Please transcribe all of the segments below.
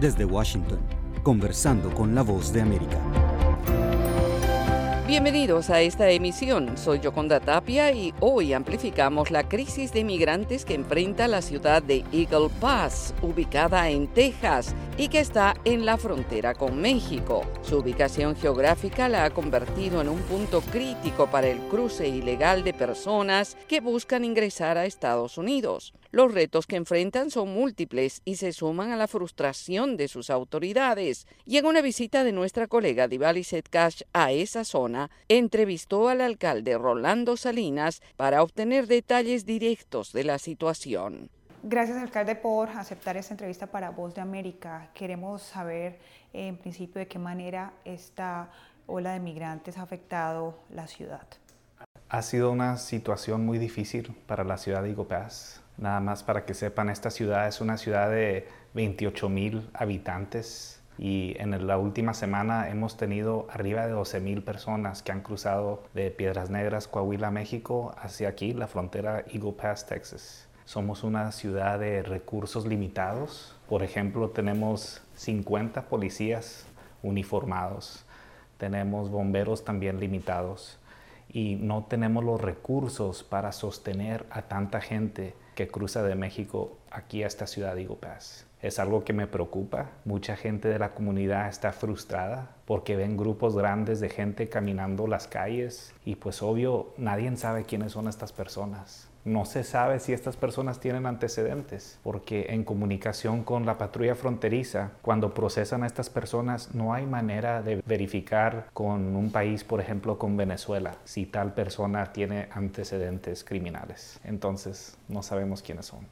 Desde Washington, conversando con la voz de América. Bienvenidos a esta emisión. Soy Yoconda Tapia y hoy amplificamos la crisis de migrantes que enfrenta la ciudad de Eagle Pass, ubicada en Texas y que está en la frontera con México. Su ubicación geográfica la ha convertido en un punto crítico para el cruce ilegal de personas que buscan ingresar a Estados Unidos. Los retos que enfrentan son múltiples y se suman a la frustración de sus autoridades. Y en una visita de nuestra colega Divali Setcash a esa zona, entrevistó al alcalde Rolando Salinas para obtener detalles directos de la situación. Gracias, alcalde, por aceptar esta entrevista para Voz de América. Queremos saber, en principio, de qué manera esta ola de migrantes ha afectado la ciudad. Ha sido una situación muy difícil para la ciudad de Pass. Nada más para que sepan, esta ciudad es una ciudad de 28 mil habitantes y en la última semana hemos tenido arriba de 12 mil personas que han cruzado de Piedras Negras, Coahuila, México, hacia aquí, la frontera Eagle Pass, Texas. Somos una ciudad de recursos limitados. Por ejemplo, tenemos 50 policías uniformados, tenemos bomberos también limitados y no tenemos los recursos para sostener a tanta gente que cruza de México aquí a esta ciudad de Eagle Es algo que me preocupa. Mucha gente de la comunidad está frustrada porque ven grupos grandes de gente caminando las calles y pues obvio nadie sabe quiénes son estas personas. No se sabe si estas personas tienen antecedentes, porque en comunicación con la patrulla fronteriza, cuando procesan a estas personas, no hay manera de verificar con un país, por ejemplo, con Venezuela, si tal persona tiene antecedentes criminales. Entonces, no sabemos quiénes son.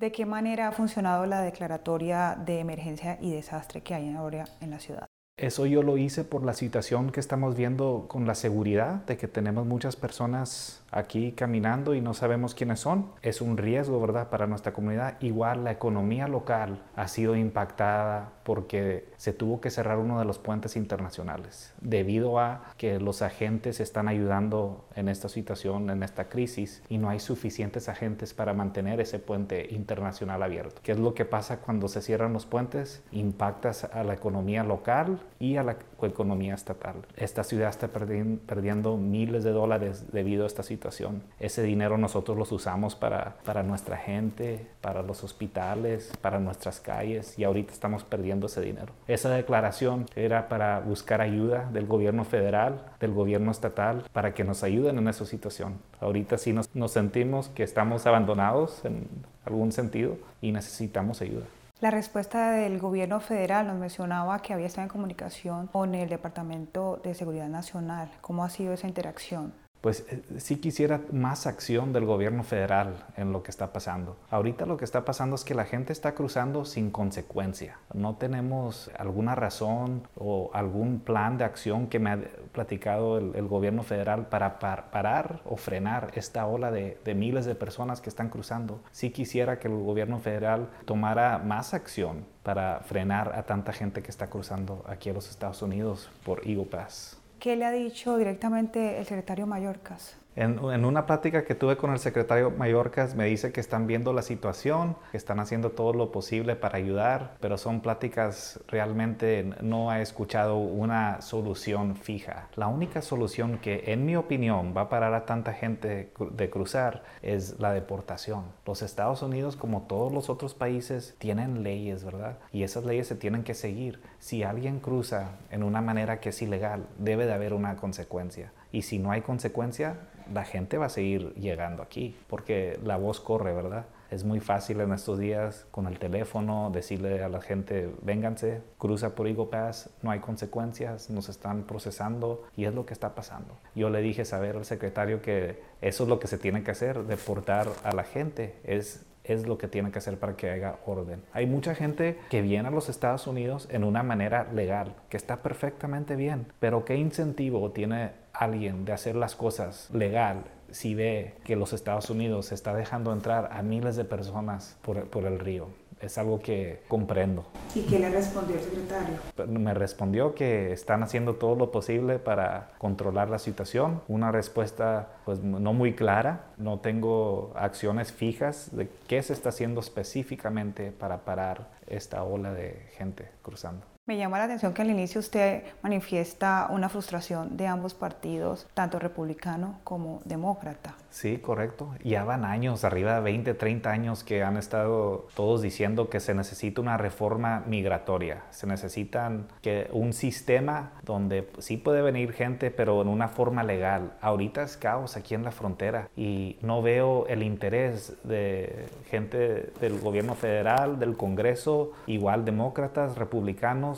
¿De qué manera ha funcionado la declaratoria de emergencia y desastre que hay ahora en la ciudad? Eso yo lo hice por la situación que estamos viendo con la seguridad, de que tenemos muchas personas aquí caminando y no sabemos quiénes son. Es un riesgo, ¿verdad?, para nuestra comunidad. Igual la economía local ha sido impactada porque se tuvo que cerrar uno de los puentes internacionales debido a que los agentes están ayudando en esta situación, en esta crisis, y no hay suficientes agentes para mantener ese puente internacional abierto. ¿Qué es lo que pasa cuando se cierran los puentes? Impactas a la economía local y a la economía estatal. Esta ciudad está perdiendo miles de dólares debido a esta situación ese dinero nosotros los usamos para, para nuestra gente, para los hospitales, para nuestras calles y ahorita estamos perdiendo ese dinero. Esa declaración era para buscar ayuda del gobierno federal, del gobierno estatal, para que nos ayuden en esa situación. Ahorita sí nos, nos sentimos que estamos abandonados en algún sentido y necesitamos ayuda. La respuesta del gobierno federal nos mencionaba que había estado en comunicación con el Departamento de Seguridad Nacional. ¿Cómo ha sido esa interacción? Pues eh, sí quisiera más acción del gobierno federal en lo que está pasando. Ahorita lo que está pasando es que la gente está cruzando sin consecuencia. No tenemos alguna razón o algún plan de acción que me ha platicado el, gobierno federal para parar o frenar esta ola de, miles de personas que están cruzando. Sí quisiera que el gobierno federal tomara más acción para frenar a tanta gente que está cruzando aquí a los Estados Unidos por Eagle Pass. ¿Qué le ha dicho directamente el secretario Mallorcas? En, una plática que tuve con el secretario Mallorcas me dice que están viendo la situación, que están haciendo todo lo posible para ayudar, pero son pláticas realmente no he escuchado una solución fija. La única solución que en mi opinión va a parar a tanta gente de cruzar es la deportación. Los Estados Unidos, como todos los otros países, tienen leyes, ¿verdad? Y esas leyes se tienen que seguir. Si alguien cruza en una manera que es ilegal, debe de haber una consecuencia. Y si no hay consecuencia, la gente va a seguir llegando aquí, porque la voz corre, ¿verdad? Es muy fácil en estos días con el teléfono decirle a la gente, vénganse, cruza por Eagle Pass, no hay consecuencias, nos están procesando y es lo que está pasando. Yo le dije saber al secretario que eso es lo que se tiene que hacer, deportar a la gente, es es lo que tiene que hacer para que haya orden. Hay mucha gente que viene a los Estados Unidos en una manera legal, que está perfectamente bien, pero ¿qué incentivo tiene alguien de hacer las cosas legal si ve que los Estados Unidos está dejando entrar a miles de personas por, por el río. Es algo que comprendo. ¿Y qué le respondió el secretario? Me respondió que están haciendo todo lo posible para controlar la situación. Una respuesta pues no muy clara. No tengo acciones fijas de qué se está haciendo específicamente para parar esta ola de gente cruzando. Me llama la atención que al inicio usted manifiesta una frustración de ambos partidos, tanto republicano como demócrata. Sí, correcto. Ya van años, arriba de 20, 30 años que han estado todos diciendo que se necesita una reforma migratoria. Se necesitan que un sistema donde sí puede venir gente, pero en una forma legal. Ahorita es caos aquí en la frontera y no veo el interés de gente del gobierno federal, del Congreso, igual demócratas, republicanos,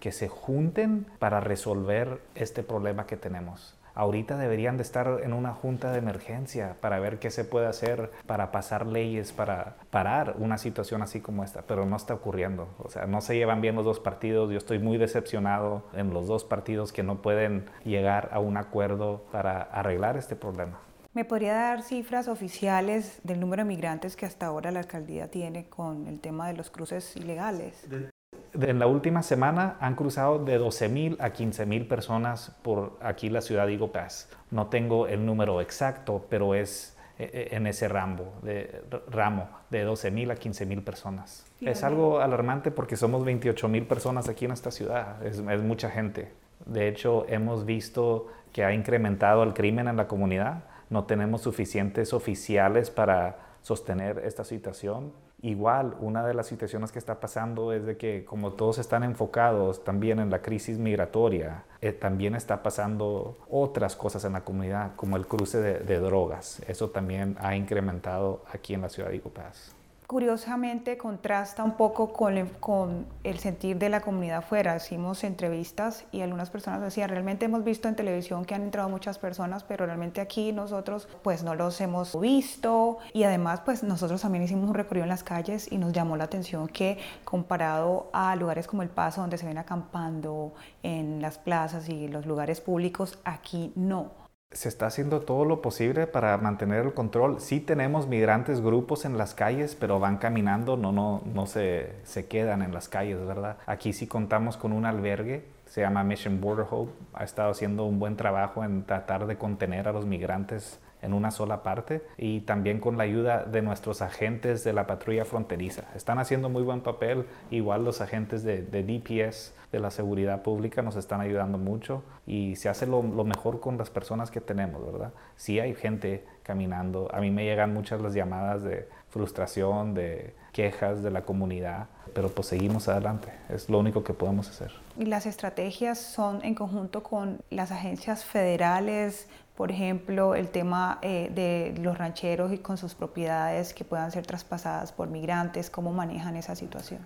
que se junten para resolver este problema que tenemos. Ahorita deberían de estar en una junta de emergencia para ver qué se puede hacer para pasar leyes, para parar una situación así como esta, pero no está ocurriendo. O sea, no se llevan bien los dos partidos. Yo estoy muy decepcionado en los dos partidos que no pueden llegar a un acuerdo para arreglar este problema. ¿Me podría dar cifras oficiales del número de migrantes que hasta ahora la alcaldía tiene con el tema de los cruces ilegales? En la última semana han cruzado de 12.000 a 15.000 personas por aquí la ciudad de Eagle Pass. No tengo el número exacto, pero es eh, eh, en ese ramo de, ramo de 12.000 a 15.000 personas. Es algo alarmante porque somos 28.000 personas aquí en esta ciudad, es, es mucha gente. De hecho, hemos visto que ha incrementado el crimen en la comunidad. No tenemos suficientes oficiales para sostener esta situación Igual, una de las situaciones que está pasando es de que como todos están enfocados también en la crisis migratoria, eh, también está pasando otras cosas en la comunidad, como el cruce de, drogas. Eso también ha incrementado aquí en la ciudad de Icopaz curiosamente contrasta un poco con el, con el sentir de la comunidad afuera. Hicimos entrevistas y algunas personas decían, realmente hemos visto en televisión que han entrado muchas personas, pero realmente aquí nosotros pues no los hemos visto y además pues nosotros también hicimos un recorrido en las calles y nos llamó la atención que comparado a lugares como El Paso donde se ven acampando en las plazas y los lugares públicos, aquí no se está haciendo todo lo posible para mantener el control. Sí tenemos migrantes, grupos en las calles, pero van caminando, no, no, no se, se quedan en las calles, ¿verdad? Aquí sí contamos con un albergue, se llama Mission Border Hope, ha estado haciendo un buen trabajo en tratar de contener a los migrantes en una sola parte y también con la ayuda de nuestros agentes de la patrulla fronteriza. Están haciendo muy buen papel, igual los agentes de, DPS, de la seguridad pública, nos están ayudando mucho y se hace lo, mejor con las personas que tenemos, ¿verdad? Sí hay gente caminando, a mí me llegan muchas las llamadas de frustración, de quejas de la comunidad, pero pues seguimos adelante, es lo único que podemos hacer. ¿Y las estrategias son en conjunto con las agencias federales, por ejemplo, el tema eh, de los rancheros y con sus propiedades que puedan ser traspasadas por migrantes, ¿cómo manejan esa situación?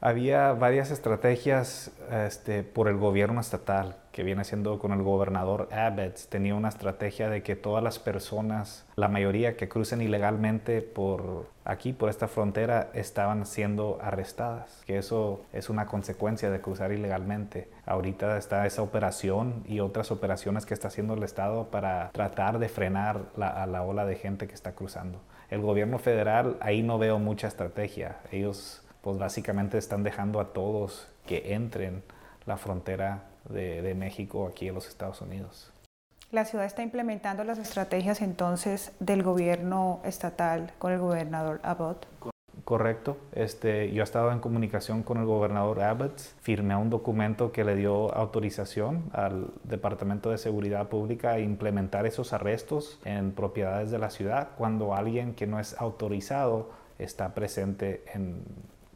Había varias estrategias este, por el gobierno estatal, que viene siendo con el gobernador Abbott. Tenía una estrategia de que todas las personas, la mayoría que crucen ilegalmente por aquí, por esta frontera, estaban siendo arrestadas. Que eso es una consecuencia de cruzar ilegalmente. Ahorita está esa operación y otras operaciones que está haciendo el Estado para tratar de frenar a la ola de gente que está cruzando. El gobierno federal, ahí no veo mucha estrategia. Ellos pues básicamente están dejando a todos que entren la frontera de, México aquí en los Estados Unidos. La ciudad está implementando las estrategias entonces del gobierno estatal con el gobernador Abbott. Correcto. Este, yo he estado en comunicación con el gobernador Abbott. Firmé un documento que le dio autorización al Departamento de Seguridad Pública a implementar esos arrestos en propiedades de la ciudad cuando alguien que no es autorizado está presente en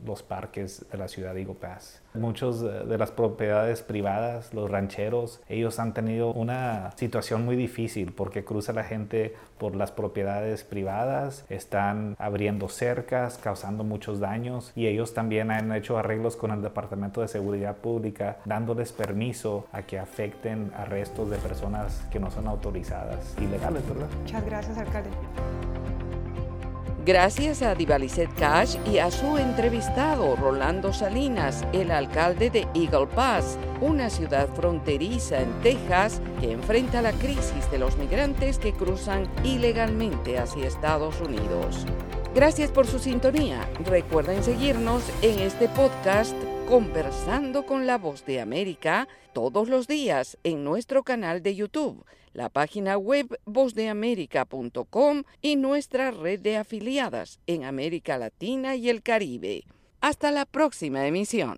los parques de la ciudad de Eagle Pass. Muchos de las propiedades privadas, los rancheros, ellos han tenido una situación muy difícil porque cruza la gente por las propiedades privadas, están abriendo cercas, causando muchos daños y ellos también han hecho arreglos con el Departamento de Seguridad Pública dándoles permiso a que afecten arrestos de personas que no son autorizadas, ilegales, ¿verdad? Muchas gracias, alcalde. Gracias a Divalicet Cash y a su entrevistado Rolando Salinas, el alcalde de Eagle Pass, una ciudad fronteriza en Texas que enfrenta la crisis de los migrantes que cruzan ilegalmente hacia Estados Unidos. Gracias por su sintonía. Recuerden seguirnos en este podcast Conversando con la Voz de América todos los días en nuestro canal de YouTube, la página web vozdeamerica.com y nuestra red de afiliadas en América Latina y el Caribe. Hasta la próxima emisión.